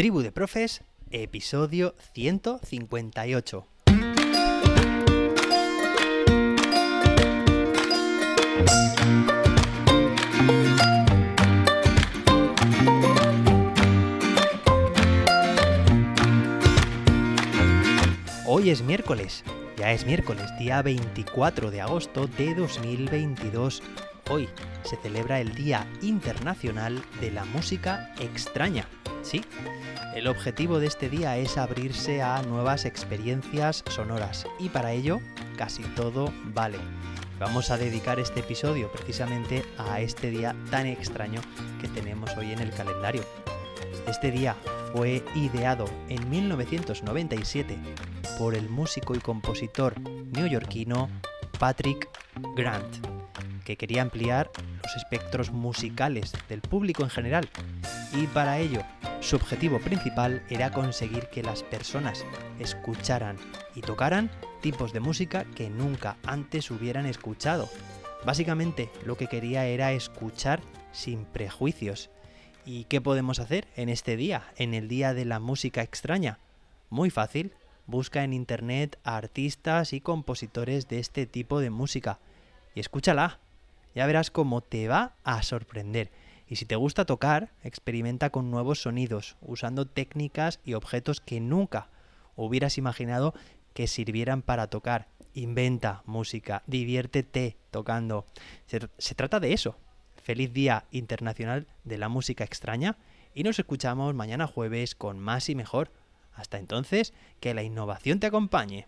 Tribu de Profes, episodio 158. Hoy es miércoles, ya es miércoles, día 24 de agosto de 2022. Hoy se celebra el Día Internacional de la Música Extraña. Sí, el objetivo de este día es abrirse a nuevas experiencias sonoras y para ello casi todo vale. Vamos a dedicar este episodio precisamente a este día tan extraño que tenemos hoy en el calendario. Este día fue ideado en 1997 por el músico y compositor neoyorquino Patrick Grant, que quería ampliar los espectros musicales del público en general y para ello su objetivo principal era conseguir que las personas escucharan y tocaran tipos de música que nunca antes hubieran escuchado. Básicamente lo que quería era escuchar sin prejuicios. ¿Y qué podemos hacer en este día, en el día de la música extraña? Muy fácil, busca en internet a artistas y compositores de este tipo de música y escúchala. Ya verás cómo te va a sorprender. Y si te gusta tocar, experimenta con nuevos sonidos, usando técnicas y objetos que nunca hubieras imaginado que sirvieran para tocar. Inventa música, diviértete tocando. Se, se, trata de eso. Feliz Día Internacional de la Música Extraña y nos escuchamos mañana jueves con más y mejor. Hasta entonces, que la innovación te acompañe.